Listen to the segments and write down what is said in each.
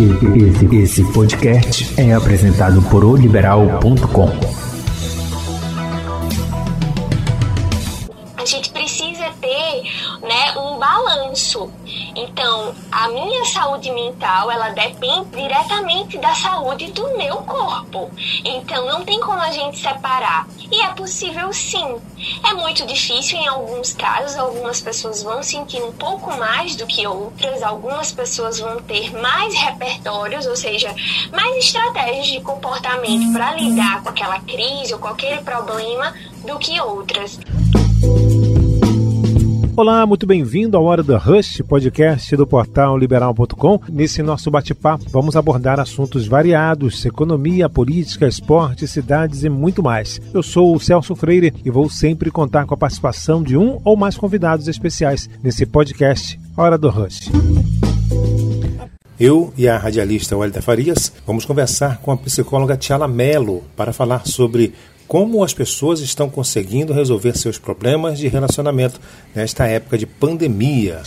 Esse, esse podcast é apresentado por oliberal.com. A gente precisa ter né, um balanço. Então, a minha saúde mental, ela depende diretamente da saúde do meu corpo. Então, não tem como a gente separar. E é possível sim. É muito difícil em alguns casos, algumas pessoas vão sentir um pouco mais do que outras, algumas pessoas vão ter mais repertórios, ou seja, mais estratégias de comportamento para lidar com aquela crise ou aquele problema do que outras. Olá, muito bem-vindo ao Hora do Rush, podcast do portal liberal.com. Nesse nosso bate-papo, vamos abordar assuntos variados: economia, política, esporte, cidades e muito mais. Eu sou o Celso Freire e vou sempre contar com a participação de um ou mais convidados especiais nesse podcast Hora do Rush. Eu e a radialista Walter Farias vamos conversar com a psicóloga Tiala Mello para falar sobre como as pessoas estão conseguindo resolver seus problemas de relacionamento nesta época de pandemia.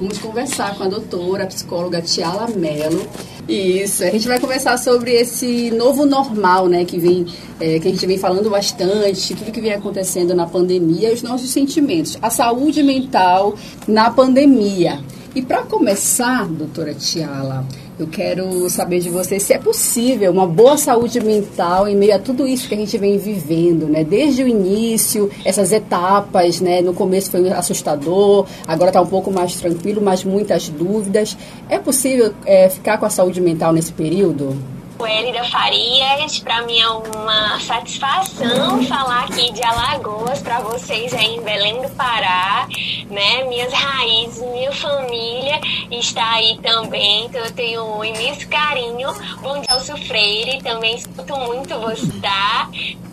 Vamos conversar com a doutora, a psicóloga Tiala Mello. Isso, a gente vai conversar sobre esse novo normal, né, que vem, é, que a gente vem falando bastante, tudo que vem acontecendo na pandemia os nossos sentimentos, a saúde mental na pandemia. E para começar, doutora Tiala, eu quero saber de você se é possível uma boa saúde mental em meio a tudo isso que a gente vem vivendo, né? Desde o início, essas etapas, né? No começo foi assustador, agora está um pouco mais tranquilo, mas muitas dúvidas. É possível é, ficar com a saúde mental nesse período? Elida Farias, para mim é uma satisfação falar aqui de Alagoas para vocês aí em Belém do Pará, né? Minhas raízes, minha família está aí também, então eu tenho um imenso carinho. Bom dia, Elcio Freire, também escuto muito você, tá?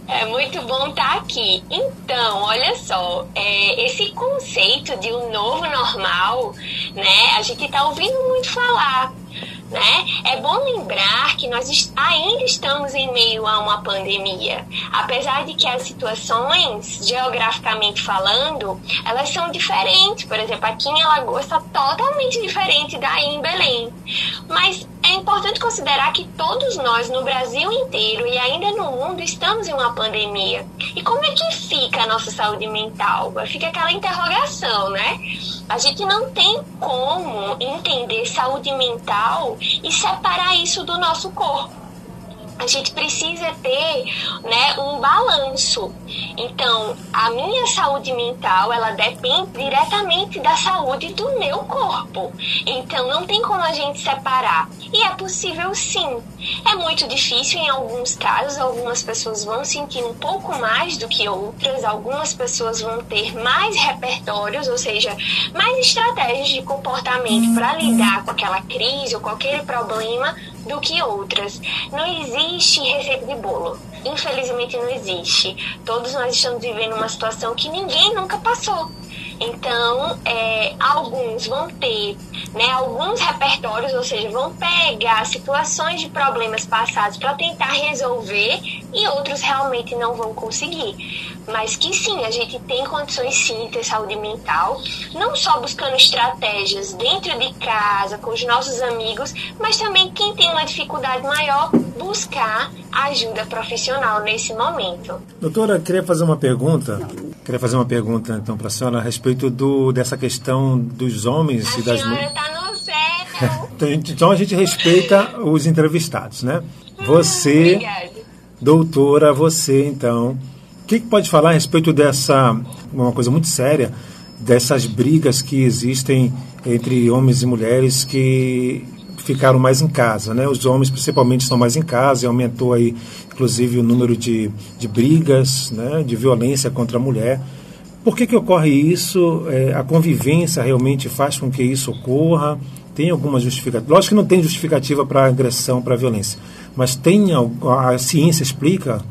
É muito bom estar aqui. Então, olha só, é, esse conceito de um novo normal, né? A gente está ouvindo muito falar né? É bom lembrar que nós ainda estamos em meio a uma pandemia. Apesar de que as situações, geograficamente falando, elas são diferentes. Por exemplo, aqui em Alagoas está totalmente diferente daí em Belém. Mas é importante considerar que todos nós no Brasil inteiro e ainda no mundo estamos em uma pandemia. E como é que fica a nossa saúde mental? Fica aquela interrogação, né? A gente não tem como entender saúde mental e separar isso do nosso corpo a gente precisa ter né, um balanço. Então, a minha saúde mental, ela depende diretamente da saúde do meu corpo. Então, não tem como a gente separar. E é possível sim. É muito difícil em alguns casos, algumas pessoas vão sentir um pouco mais do que outras, algumas pessoas vão ter mais repertórios, ou seja, mais estratégias de comportamento para lidar com aquela crise ou aquele problema do que outras. Não existe receita de bolo. Infelizmente não existe. Todos nós estamos vivendo uma situação que ninguém nunca passou. Então, é, alguns vão ter né, alguns repertórios, ou seja, vão pegar situações de problemas passados para tentar resolver e outros realmente não vão conseguir. Mas que sim, a gente tem condições sim de ter saúde mental, não só buscando estratégias dentro de casa, com os nossos amigos, mas também quem tem uma dificuldade maior, buscar ajuda profissional nesse momento. Doutora, queria fazer uma pergunta. Queria fazer uma pergunta então para a senhora a respeito do, dessa questão dos homens a e das mulheres. Tá no céu. então a gente respeita os entrevistados, né? Você, Obrigada. Doutora, você então, o que, que pode falar a respeito dessa uma coisa muito séria dessas brigas que existem entre homens e mulheres que ficaram mais em casa, né? Os homens principalmente estão mais em casa e aumentou aí, inclusive, o número de, de brigas, né? De violência contra a mulher. Por que que ocorre isso? É, a convivência realmente faz com que isso ocorra? Tem alguma justificativa? Lógico que não tem justificativa para agressão, para violência, mas tem a, a ciência explica?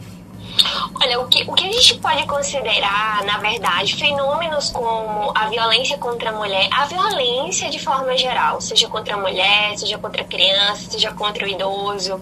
Olha, o que, o que gente pode considerar, na verdade, fenômenos como a violência contra a mulher, a violência de forma geral, seja contra a mulher, seja contra a criança, seja contra o idoso,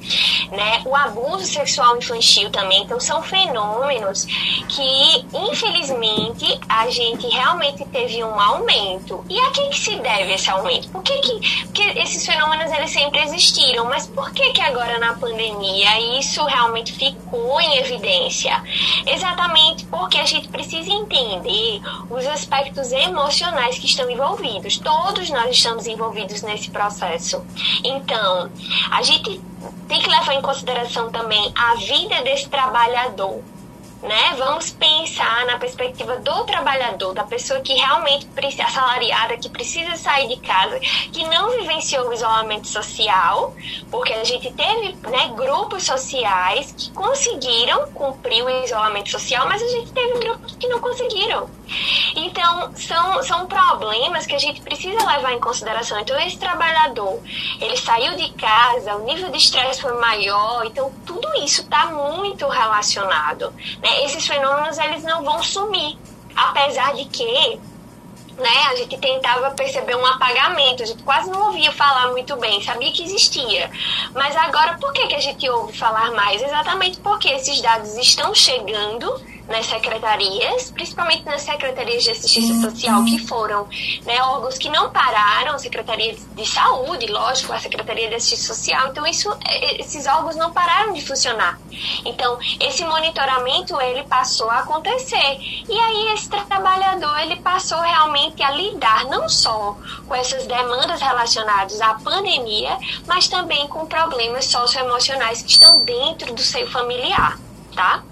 né? O abuso sexual infantil também. Então, são fenômenos que, infelizmente, a gente realmente teve um aumento. E a que, que se deve esse aumento? Por que, que porque esses fenômenos eles sempre existiram, mas por que, que agora na pandemia isso realmente ficou em evidência? Exatamente porque a gente precisa entender os aspectos emocionais que estão envolvidos. Todos nós estamos envolvidos nesse processo. Então, a gente tem que levar em consideração também a vida desse trabalhador né? Vamos pensar na perspectiva do trabalhador, da pessoa que realmente precisa, assalariada, que precisa sair de casa, que não vivenciou o isolamento social, porque a gente teve né, grupos sociais que conseguiram cumprir o isolamento social, mas a gente teve grupos que não conseguiram. Então, são, são problemas que a gente precisa levar em consideração. Então, esse trabalhador, ele saiu de casa, o nível de estresse foi maior, então tudo isso está muito relacionado. Né? Esses fenômenos, eles não vão sumir, apesar de que né, a gente tentava perceber um apagamento, a gente quase não ouvia falar muito bem, sabia que existia. Mas agora, por que, que a gente ouve falar mais? Exatamente porque esses dados estão chegando nas secretarias, principalmente nas secretarias de assistência social, que foram né, órgãos que não pararam, Secretaria de Saúde, lógico, a Secretaria de Assistência Social, então isso, é, esses órgãos não pararam de funcionar. Então, esse monitoramento, ele passou a acontecer. E aí, esse trabalhador, ele passou realmente a lidar não só com essas demandas relacionadas à pandemia, mas também com problemas socioemocionais que estão dentro do seio familiar, tá?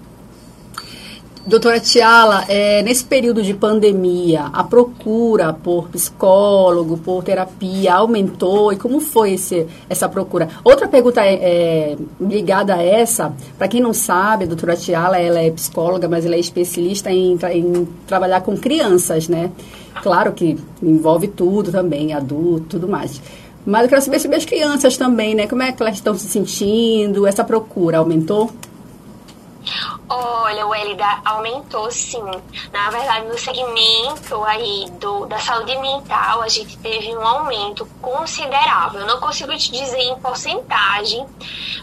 Doutora Tiala, é, nesse período de pandemia, a procura por psicólogo, por terapia aumentou? E como foi esse, essa procura? Outra pergunta é, é ligada a essa, para quem não sabe, a doutora Tiala, ela é psicóloga, mas ela é especialista em, em trabalhar com crianças, né? Claro que envolve tudo também, adulto, tudo mais. Mas eu quero saber sobre as crianças também, né? Como é que elas estão se sentindo? Essa procura aumentou? Olha, o LDA aumentou sim. Na verdade, no segmento aí do, da saúde mental, a gente teve um aumento considerável. Eu não consigo te dizer em porcentagem,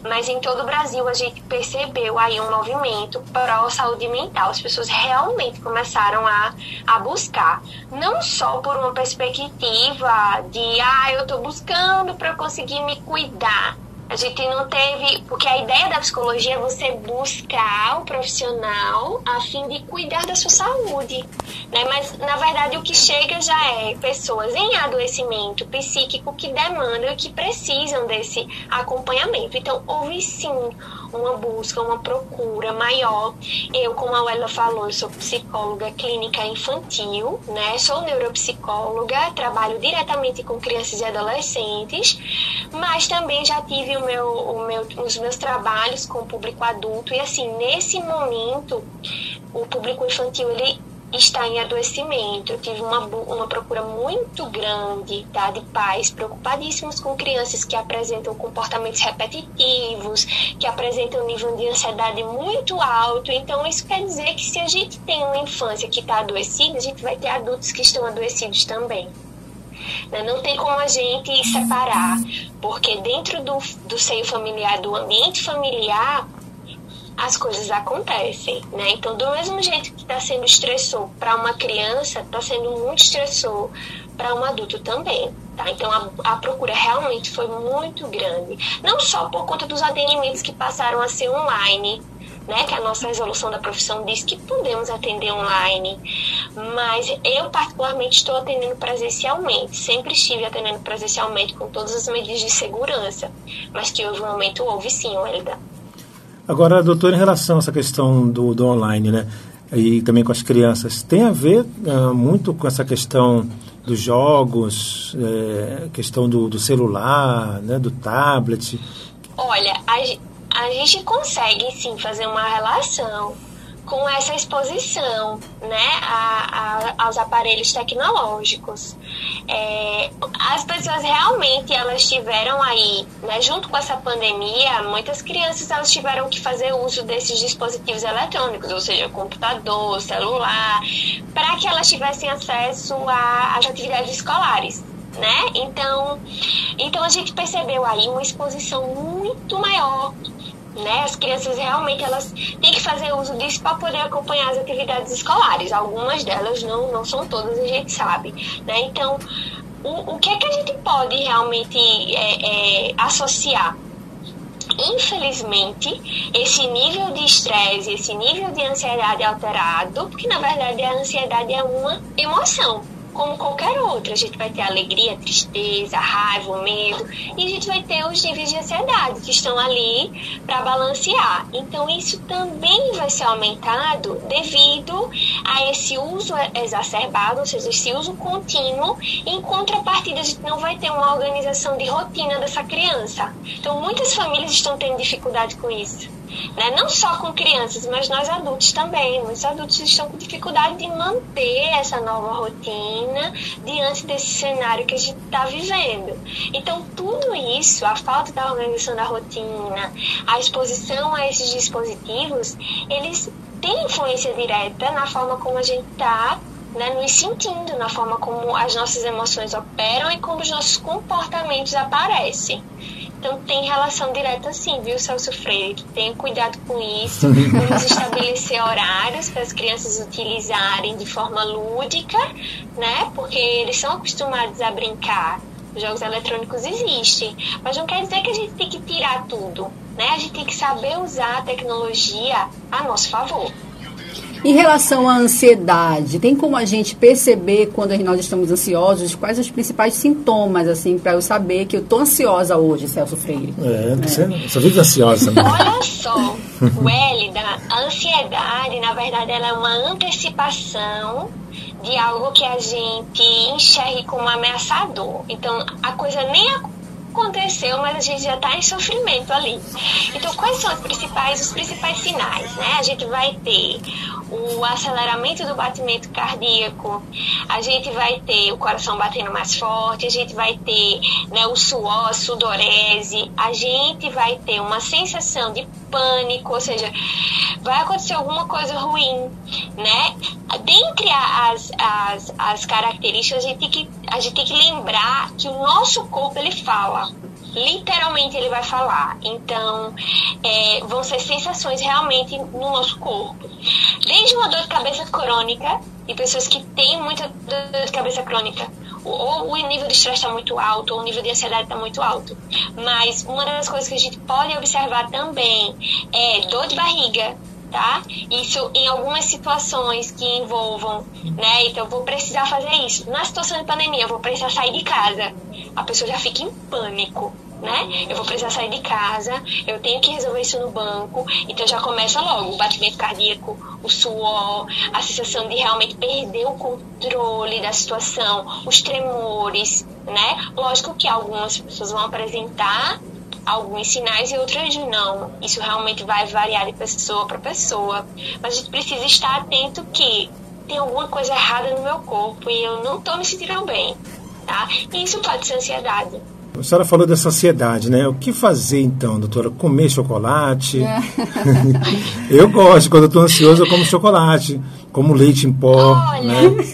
mas em todo o Brasil a gente percebeu aí um movimento para a saúde mental. As pessoas realmente começaram a, a buscar, não só por uma perspectiva de, ah, eu estou buscando para conseguir me cuidar, a gente não teve. Porque a ideia da psicologia é você buscar o profissional a fim de cuidar da sua saúde. Né? Mas, na verdade, o que chega já é pessoas em adoecimento psíquico que demandam e que precisam desse acompanhamento. Então, houve sim uma busca, uma procura maior. Eu, como a Wella falou, sou psicóloga clínica infantil, né? Sou neuropsicóloga, trabalho diretamente com crianças e adolescentes, mas também já tive o meu, o meu, os meus trabalhos com o público adulto e assim, nesse momento, o público infantil ele está em adoecimento. Eu tive uma, uma procura muito grande tá, de pais preocupadíssimos com crianças que apresentam comportamentos repetitivos, que apresentam um nível de ansiedade muito alto. Então, isso quer dizer que se a gente tem uma infância que está adoecida, a gente vai ter adultos que estão adoecidos também. Né, não tem como a gente separar, porque dentro do, do seio familiar, do ambiente familiar, as coisas acontecem, né? Então, do mesmo jeito que está sendo estressor para uma criança, está sendo muito estressor para um adulto também, tá? Então, a, a, procura realmente foi muito grande. Não só por conta dos atendimentos que passaram a ser online, né? Que a nossa resolução da profissão diz que podemos atender online, mas eu particularmente estou atendendo presencialmente. Sempre estive atendendo presencialmente com todas as medidas de segurança, mas que houve um momento, houve sim, Elida Agora, doutor, em relação a essa questão do, do online, né? E também com as crianças, tem a ver uh, muito com essa questão dos jogos, é, questão do, do, celular, né, do tablet? Olha, a, a gente consegue sim fazer uma relação com essa exposição né, a, a, aos aparelhos tecnológicos. É, as pessoas realmente elas tiveram aí, né, junto com essa pandemia, muitas crianças elas tiveram que fazer uso desses dispositivos eletrônicos, ou seja, computador, celular, para que elas tivessem acesso às atividades escolares. Né? Então, então a gente percebeu aí uma exposição muito maior né? As crianças realmente elas têm que fazer uso disso para poder acompanhar as atividades escolares. Algumas delas não, não são todas, a gente sabe, né? Então, o, o que é que a gente pode realmente é, é, associar? Infelizmente, esse nível de estresse, esse nível de ansiedade alterado, porque na verdade a ansiedade é uma emoção, como qualquer outra. A gente vai ter alegria, tristeza, raiva, medo, e a gente vai ter os níveis de ansiedade que estão ali para balancear. Então, isso também vai ser aumentado devido a esse uso exacerbado, ou seja, esse uso contínuo. Em contrapartida, a gente não vai ter uma organização de rotina dessa criança. Então, muitas famílias estão tendo dificuldade com isso. Né? Não só com crianças, mas nós adultos também. Muitos adultos estão com dificuldade de manter essa nova rotina diante desse cenário que a gente está vivendo. Então, tudo isso, a falta da organização da rotina, a exposição a esses dispositivos, eles têm influência direta na forma como a gente está né, nos sentindo, na forma como as nossas emoções operam e como os nossos comportamentos aparecem. Então tem relação direta sim, viu, Celso Freire? Tenha cuidado com isso. Vamos estabelecer horários para as crianças utilizarem de forma lúdica, né? Porque eles são acostumados a brincar. Os jogos eletrônicos existem, mas não quer dizer que a gente tem que tirar tudo, né? A gente tem que saber usar a tecnologia a nosso favor. Em relação à ansiedade, tem como a gente perceber quando nós estamos ansiosos, quais os principais sintomas, assim, para eu saber que eu estou ansiosa hoje, Celso Freire? É, é. Você, você vive ansiosa. Né? Olha só, o L da ansiedade, na verdade, ela é uma antecipação de algo que a gente enxergue como ameaçador. Então, a coisa nem aconteceu, mas a gente já está em sofrimento ali. Então, quais são os principais, os principais sinais? Né? A gente vai ter o aceleramento do batimento cardíaco, a gente vai ter o coração batendo mais forte, a gente vai ter né, o suor, a sudorese, a gente vai ter uma sensação de pânico, ou seja, vai acontecer alguma coisa ruim, né? Dentre as, as, as características, a gente, tem que, a gente tem que lembrar que o nosso corpo ele fala literalmente ele vai falar. Então, é, vão ser sensações realmente no nosso corpo. Desde uma dor de cabeça crônica, e pessoas que têm muita dor de cabeça crônica, ou o nível de estresse está muito alto, ou o nível de ansiedade está muito alto. Mas uma das coisas que a gente pode observar também é dor de barriga, tá? Isso em algumas situações que envolvam, né? Então, vou precisar fazer isso. Na situação de pandemia, eu vou precisar sair de casa. A pessoa já fica em pânico né? Eu vou precisar sair de casa, eu tenho que resolver isso no banco, então já começa logo o batimento cardíaco, o suor, a sensação de realmente perder o controle da situação, os tremores, né? Lógico que algumas pessoas vão apresentar alguns sinais e outras não. Isso realmente vai variar de pessoa para pessoa, mas a gente precisa estar atento que tem alguma coisa errada no meu corpo e eu não estou me sentindo bem, tá? E isso pode ser ansiedade. A senhora falou dessa ansiedade, né? O que fazer então, doutora? Comer chocolate? É. eu gosto, quando eu estou ansioso, eu como chocolate, como leite em pó. Olha, né?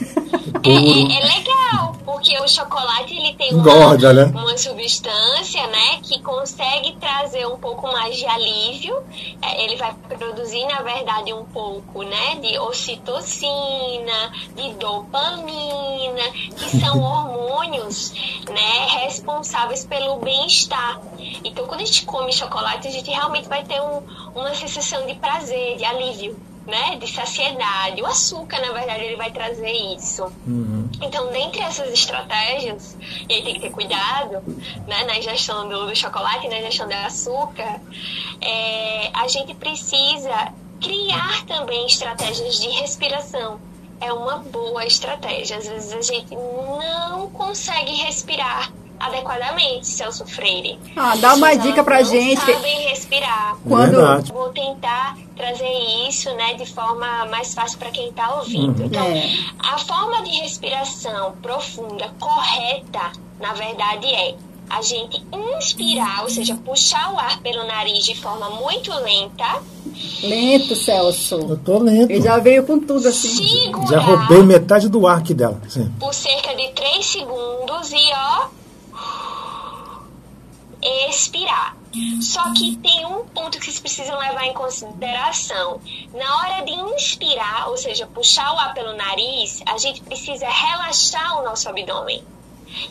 é, é, é legal, porque o chocolate ele tem uma, Engorda, né? uma substância, né, que consegue trazer um pouco mais de alívio. É, ele vai produzir, na verdade, um pouco, né, de ocitocina, de dopamina, que são hormônios, né, responsáveis pelo bem-estar. Então, quando a gente come chocolate, a gente realmente vai ter um, uma sensação de prazer, de alívio né, de saciedade. O açúcar, na verdade, ele vai trazer isso. Uhum. Então, dentre essas estratégias, e aí tem que ter cuidado, né, na ingestão do, do chocolate, na ingestão do açúcar, é, a gente precisa criar também estratégias de respiração. É uma boa estratégia. Às vezes a gente não consegue respirar adequadamente, Celso Freire. Ah, dá uma dica pra não gente. sabem respirar. Quando- Verdade. Vou tentar trazer isso, né, de forma mais fácil para quem está ouvindo. Então, É. a forma de respiração profunda correta, na verdade, é a gente inspirar, ou seja, puxar o ar pelo nariz de forma muito lenta, Lento, Celso. Eu tô lento. Ele já veio com tudo assim. segurar Já roubei metade do ar aqui dela. Sim. por cerca de 3 segundos e ó expirar. Só que tem um ponto que vocês precisam levar em consideração. Na hora de inspirar, ou seja, puxar o ar pelo nariz, a gente precisa relaxar o nosso abdômen.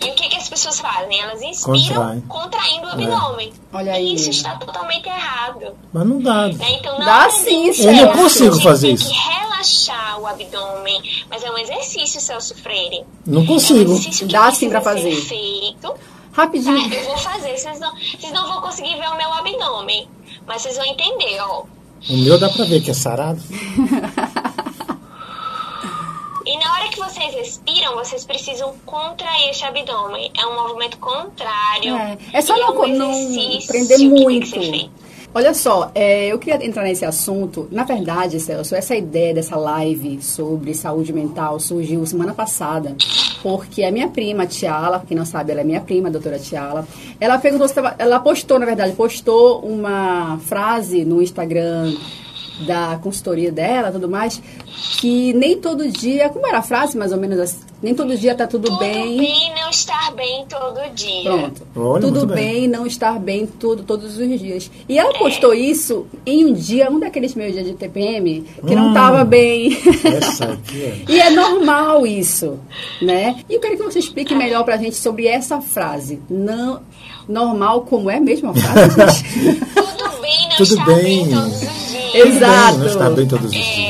E o que, que as pessoas fazem? Elas inspiram Contrai. contraindo o abdômen. Olha aí. E isso está totalmente errado. Mas não dá. Né? Então, na Dá sim, Eu não consigo fazer tem isso. que relaxar o abdômen. Mas é um exercício, Celso Freire. Não É um consigo. exercício que Dá sim ser fazer. feito. Tá, Rapidinho. eu vou fazer. Vocês não, vocês não vão conseguir ver o meu abdômen. Mas vocês vão entender, ó. O meu dá pra ver que é sarado. E na hora que vocês respiram, vocês precisam contrair esse abdômen. É um movimento contrário. É, é só e não, um não prender muito. Olha só, é, eu queria entrar nesse assunto. Na verdade, Celso, essa ideia dessa live sobre saúde mental surgiu semana passada, porque a minha prima, Tiala, quem não sabe, ela é minha prima, a doutora Tiala, ela perguntou se tava, ela postou, na verdade, postou uma frase no Instagram da consultoria dela, tudo mais, que nem todo dia, como era a frase mais ou menos assim, nem todo dia tá tudo, Tudo bem. bem não estar bem todo dia. Pronto. Olha, Tudo bem. bem não estar bem tudo, todos os dias. E ela postou isso em um dia, um daqueles meus dias de TPM, que não Hum. tava bem. Essa aqui é. e é normal isso, né? E eu quero que você explique melhor pra gente sobre essa frase. Não normal como é mesmo a frase? gente? Tudo bem não Tudo estar bem. bem todos os dias. Exato. Não está bem todos os É. dias. E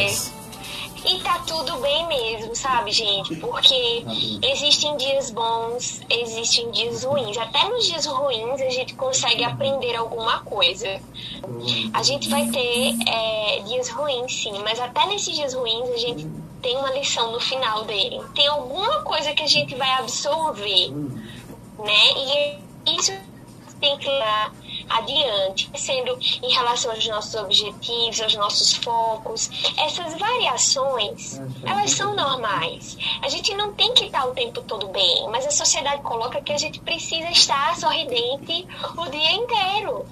gente? Porque existem dias bons, existem dias ruins. Até nos dias ruins a gente consegue aprender alguma coisa. A gente vai ter é, dias ruins, sim, mas até nesses dias ruins a gente tem uma lição no final dele. Tem alguma coisa que a gente vai absorver, né? E isso tem que levar adiante, sendo em relação aos nossos objetivos, aos nossos focos. Essas variações, elas são normais. A gente não tem que estar o tempo todo bem, mas a sociedade coloca que a gente precisa estar sorridente o dia inteiro.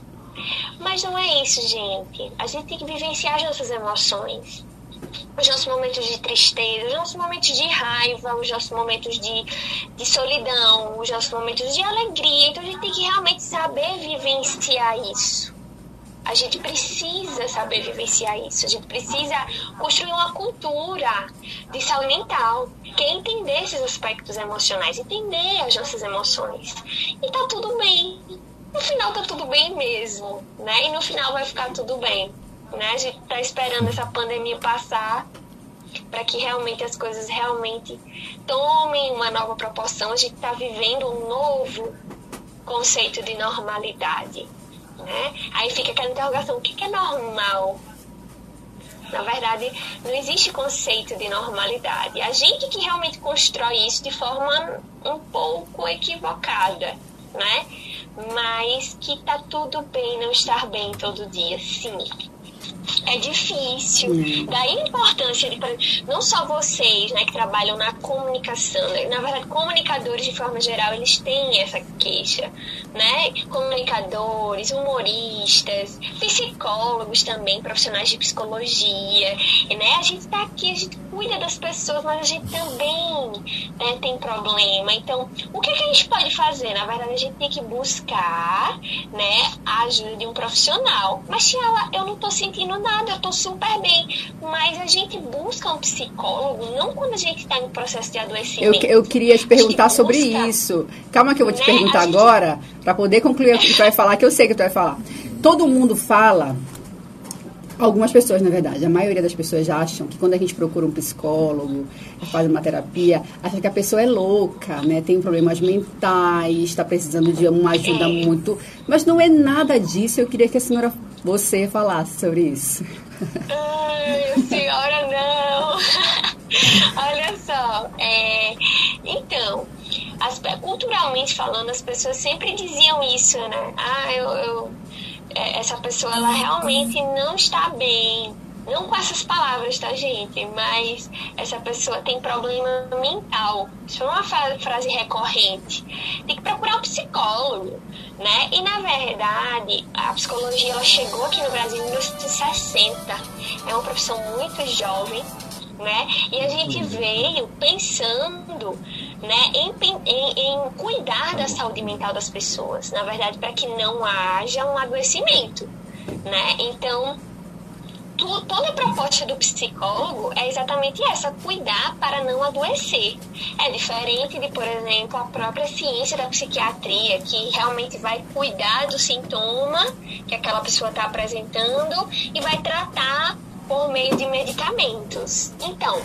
Mas não é isso, gente. A gente tem que vivenciar as nossas emoções os nossos momentos de tristeza, os nossos momentos de raiva, os nossos momentos de, de solidão, os nossos momentos de alegria. Então a gente tem que realmente saber vivenciar isso. A gente precisa saber vivenciar isso. A gente precisa construir uma cultura de saúde mental, que é entender esses aspectos emocionais, entender as nossas emoções. E tá tudo bem. No final tá tudo bem mesmo, né? E no final vai ficar tudo bem. Né? A gente está esperando essa pandemia passar para que realmente as coisas realmente tomem uma nova proporção. A gente está vivendo um novo conceito de normalidade. Né? Aí fica aquela interrogação: o que é normal? Na verdade, não existe conceito de normalidade. A gente que realmente constrói isso de forma um pouco equivocada, né? Mas que tá tudo bem não estar bem todo dia, sim é difícil. Daí a importância de, não só vocês, né, que trabalham na comunicação, né? na verdade, comunicadores de forma geral, eles têm essa queixa, né? Comunicadores, humoristas, psicólogos também, profissionais de psicologia, né? A gente tá aqui, a gente cuida das pessoas, mas a gente também né, tem problema. Então, o que, que a gente pode fazer? Na verdade, a gente tem que buscar, né, a ajuda de um profissional. Mas, Tiala, eu não tô sentindo nada, eu tô super bem. Mas a gente busca um psicólogo não quando a gente está em processo de Eu, adoecimento. eu queria te perguntar sobre busca- isso. Calma que eu vou te Né? perguntar gente- agora, para poder concluir o que tu vai falar, que eu sei que tu vai falar. Todo mundo fala, algumas pessoas, na verdade, a maioria das pessoas acham que quando a gente procura um psicólogo, faz uma terapia, acha que a pessoa é louca, né? Tem problemas mentais, está precisando de uma ajuda muito. Mas não é nada disso. Eu queria que a senhora, você, falasse sobre isso. Ai, senhora, não. Olha só, é, então, as, culturalmente falando, as pessoas sempre diziam isso, né? Ah, eu, eu essa pessoa ela realmente não está bem. Não com essas palavras, tá, gente? Mas essa pessoa tem problema mental. Isso é uma frase recorrente. Tem que procurar um psicólogo, né? E na verdade, a psicologia ela chegou aqui no Brasil em 1960. É uma profissão muito jovem, né? E a gente veio pensando né, em, em, em cuidar da saúde mental das pessoas, na verdade, para que não haja um adoecimento, né? Então, tu, toda a proposta do psicólogo é exatamente essa, cuidar para não adoecer. É diferente de, por exemplo, a própria ciência da psiquiatria, que realmente vai cuidar do sintoma que aquela pessoa está apresentando e vai tratar por meio de medicamentos. Então,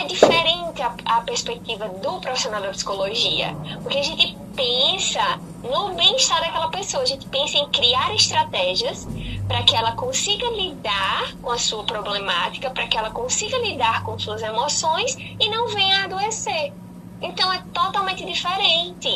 é diferente a, a perspectiva do profissional da psicologia, porque a gente pensa no bem-estar daquela pessoa, a gente pensa em criar estratégias para que ela consiga lidar com a sua problemática, para que ela consiga lidar com suas emoções e não venha a adoecer. Então é totalmente diferente.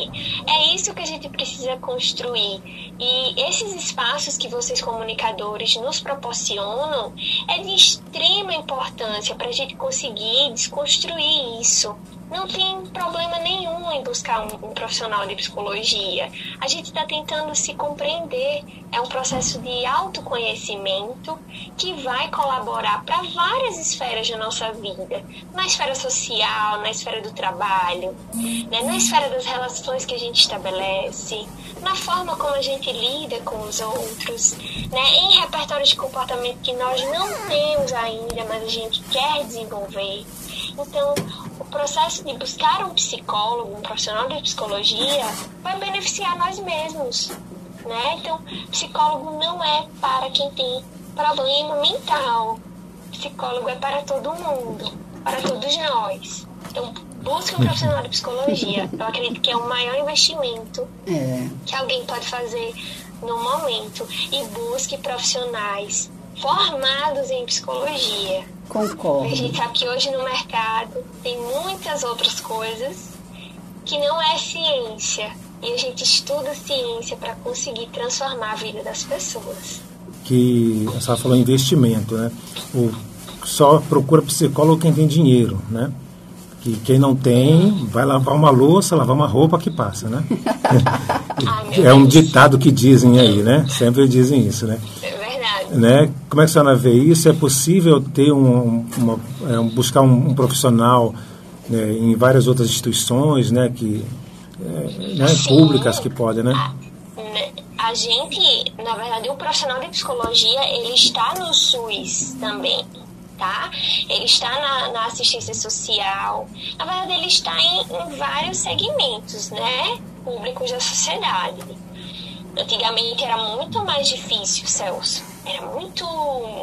É isso que a gente precisa construir. E esses espaços que vocês comunicadores nos proporcionam é de extrema importância para a gente conseguir desconstruir isso. Não tem problema nenhum em buscar um, um profissional de psicologia. A gente está tentando se compreender. É um processo de autoconhecimento que vai colaborar para várias esferas da nossa vida. Na esfera social, na esfera do trabalho, né? na esfera das relações que a gente estabelece, na forma como a gente lida com os outros, né? em repertórios de comportamento que nós não temos ainda, mas a gente quer desenvolver. Então, o processo de buscar um psicólogo, um profissional de psicologia, vai beneficiar nós mesmos, né? Então, psicólogo não é para quem tem problema mental. Psicólogo é para todo mundo, para todos nós. Então, busque um profissional de psicologia. Eu acredito que é o maior investimento é. que alguém pode fazer no momento. E busque profissionais formados em psicologia Concordo. A gente sabe que hoje no mercado tem muitas outras coisas que não é ciência. E a gente estuda ciência para conseguir transformar a vida das pessoas. Que a senhora falou investimento, né? O, só procura psicólogo quem tem dinheiro, né? Que quem não tem vai lavar uma louça, lavar uma roupa que passa, né? Ai, é um ditado que dizem aí, né? Sempre dizem isso, né? Né? Como é que a senhora vê isso? É possível ter um, uma, é, um buscar um, um profissional né, em várias outras instituições, né, que é, né, públicas que podem, né? A, né, a gente, na verdade, o profissional de psicologia ele está no SUS também, tá? Ele está na, na assistência social. Na verdade, ele está em, em vários segmentos, né, públicos da sociedade. Antigamente era muito mais difícil, Celso era muito,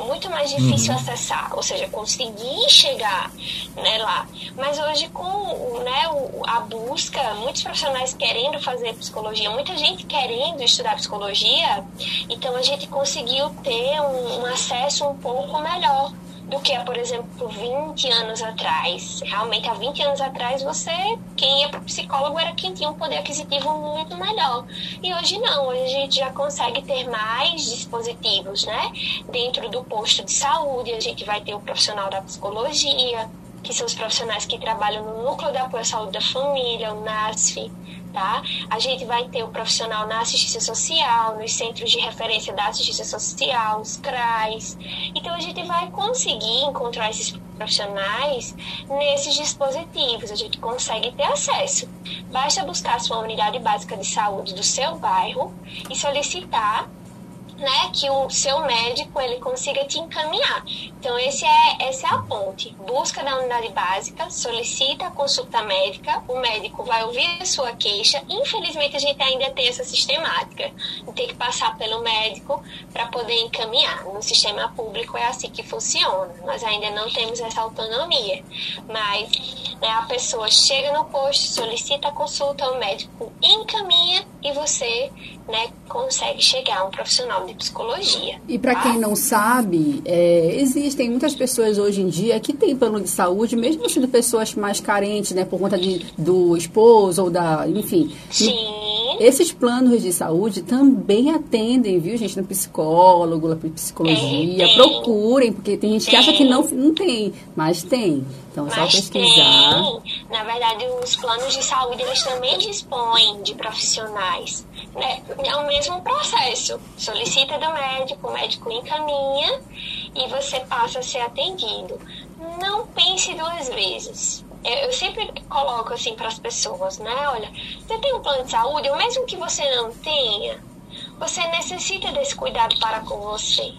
muito mais difícil uhum. acessar, ou seja, conseguir chegar né, lá. Mas hoje, com né, a busca, muitos profissionais querendo fazer psicologia, muita gente querendo estudar psicologia, então a gente conseguiu ter um, um acesso um pouco melhor do que, por exemplo, 20 anos atrás. Realmente, há 20 anos atrás, você, quem ia para psicólogo era quem tinha um poder aquisitivo muito melhor. E hoje não, hoje a gente já consegue ter mais dispositivos, né? Dentro do posto de saúde, a gente vai ter o profissional da psicologia, que são os profissionais que trabalham no Núcleo de Apoio à Saúde da Família, o NASF, tá? A gente vai ter o profissional na assistência social, nos centros de referência da assistência social, os CRAs. Então a gente vai conseguir encontrar esses profissionais nesses dispositivos, a gente consegue ter acesso. Basta buscar a sua unidade básica de saúde do seu bairro e solicitar né, que o seu médico ele consiga te encaminhar. Então esse é essa é a ponte. Busca da unidade básica, solicita a consulta médica, o médico vai ouvir a sua queixa. Infelizmente a gente ainda tem essa sistemática, tem que passar pelo médico para poder encaminhar. No sistema público é assim que funciona. Nós ainda não temos essa autonomia, mas né, a pessoa chega no posto, solicita a consulta, o médico encaminha e você né, consegue chegar a um profissional de psicologia. E para quem não sabe, é, existem muitas pessoas hoje em dia que têm plano de saúde, mesmo sendo pessoas mais carentes, né, por conta de, do esposo ou da, enfim. Sim. Esses planos de saúde também atendem, viu, gente, no psicólogo, na psicologia. Tem, tem. Procurem, porque tem gente que acha que não, não tem, mas tem. Então, é só Mas pesquisar. tem, na verdade, os planos de saúde eles também dispõem de profissionais. Né? É o mesmo processo. Solicita do médico, o médico encaminha e você passa a ser atendido. Não pense duas vezes. Eu, sempre coloco assim para as pessoas, né? Olha, você tem um plano de saúde, ou mesmo que você não tenha, você necessita desse cuidado para com você.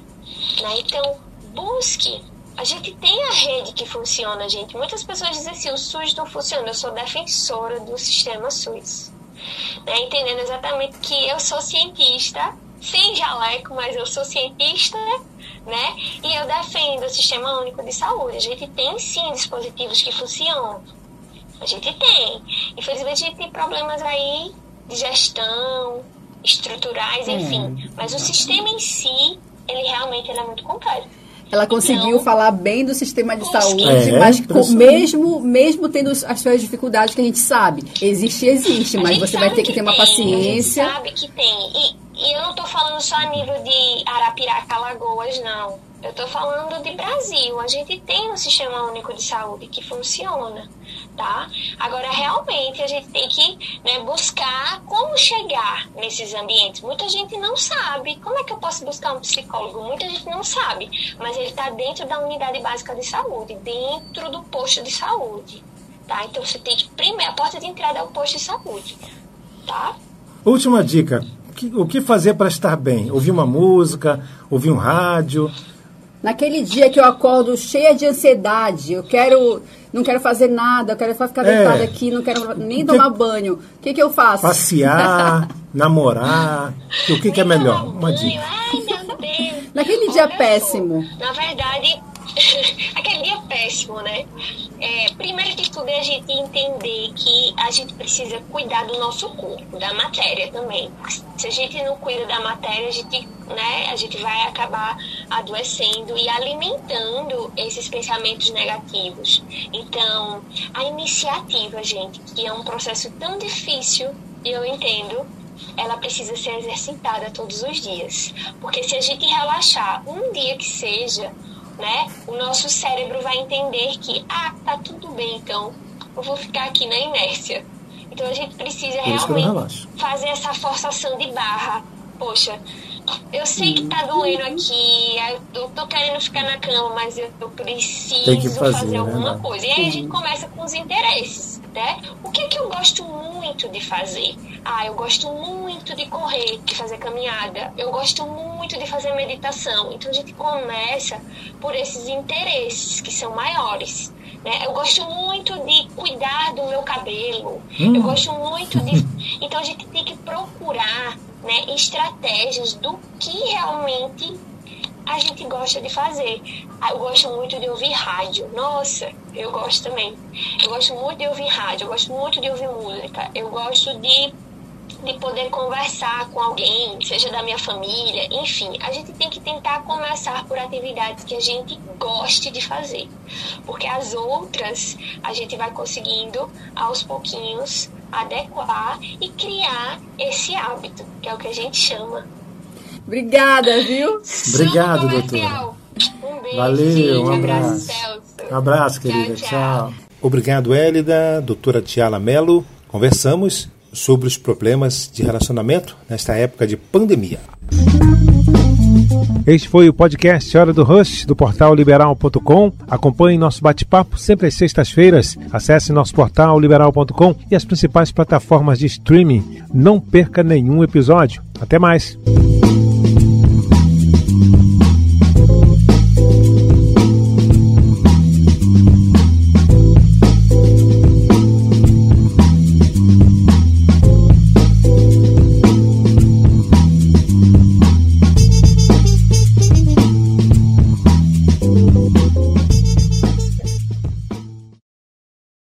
Né? Então, busque a gente tem a rede que funciona, gente. Muitas pessoas dizem assim, o SUS não funciona. Eu sou defensora do sistema SUS. Né? Entendendo exatamente que eu sou cientista, sem jaleco, mas eu sou cientista, né? E eu defendo o Sistema Único de Saúde. A gente tem sim dispositivos que funcionam. A gente tem. Infelizmente a gente tem problemas aí de gestão, estruturais, enfim. Mas o sistema em si, ele realmente ele é muito completo. Ela conseguiu Não. falar bem do sistema de saúde, É, mas com- mesmo, mesmo tendo as suas dificuldades que a gente sabe. Existe, existe, mas você vai ter que ter uma tem, A paciência. gente sabe que tem. E, e eu não tô falando só a nível de Arapiraca, Lagoas, não. Eu tô falando de Brasil. A gente tem um sistema único de saúde que funciona, tá? Agora, realmente, a gente tem que né, buscar como chegar nesses ambientes. Muita gente não sabe. Como é que eu posso buscar um psicólogo? Muita gente não sabe. Mas ele está dentro da unidade básica de saúde, dentro do posto de saúde, tá? Então, você tem que... Primeiro, a porta de entrada é o posto de saúde, tá? Última dica. O que fazer para estar bem? Ouvir uma música, ouvir um rádio. Naquele dia que eu acordo cheia de ansiedade, eu quero. Não quero fazer nada, eu quero só ficar É. deitada aqui, não quero nem Que- tomar banho. O que, que eu faço? Passear, namorar. O que, que é melhor? Uma dica. Ai, meu Deus. Naquele dia péssimo. Na verdade, péssimo, né? É, primeiro de tudo é a gente entender que a gente precisa cuidar do nosso corpo, da matéria também. Se a gente não cuida da matéria, a gente, né, a gente vai acabar adoecendo e alimentando esses pensamentos negativos. Então, a iniciativa, gente, que é um processo tão difícil, eu entendo, ela precisa ser exercitada todos os dias. Porque se a gente relaxar um dia que seja, né, o nosso cérebro vai entender que, ah, tá tudo bem, então eu vou ficar aqui na inércia. Então a gente precisa realmente fazer essa forçação de barra. Poxa, eu sei que tá doendo aqui, eu tô querendo ficar na cama, mas eu, eu preciso que fazer, né, alguma Mara? coisa. E aí a gente começa com os interesses, né? O que é que eu gosto muito de fazer? Ah, eu gosto muito de correr, de fazer caminhada. Eu gosto muito de fazer meditação. Então a gente começa por esses interesses que são maiores. Né? Eu gosto muito de cuidar do meu cabelo. Eu gosto muito de. Então a gente tem que procurar né, estratégias do que realmente a gente gosta de fazer. Ah, Eu gosto muito de ouvir rádio. Nossa, eu gosto também. Eu gosto muito de ouvir rádio, eu gosto muito de ouvir música. Eu gosto de, de poder conversar com alguém, seja da minha família, enfim. A gente tem que tentar começar por atividades que a gente goste de fazer. Porque as outras a gente vai conseguindo aos pouquinhos adequar e criar esse hábito, que é o que a gente chama Obrigada, viu? Obrigado, doutora. Um beijo, Valeu, gente. um abraço. Um abraço, querida. Tchau, Tchau. tchau. Obrigado, Hélida, doutora Tiala Mello. Conversamos sobre os problemas de relacionamento nesta época de pandemia. Este foi o podcast Hora do Rush, do portal liberal.com. Acompanhe nosso bate-papo sempre às sextas-feiras. Acesse nosso portal liberal.com e as principais plataformas de streaming. Não perca nenhum episódio. Até mais!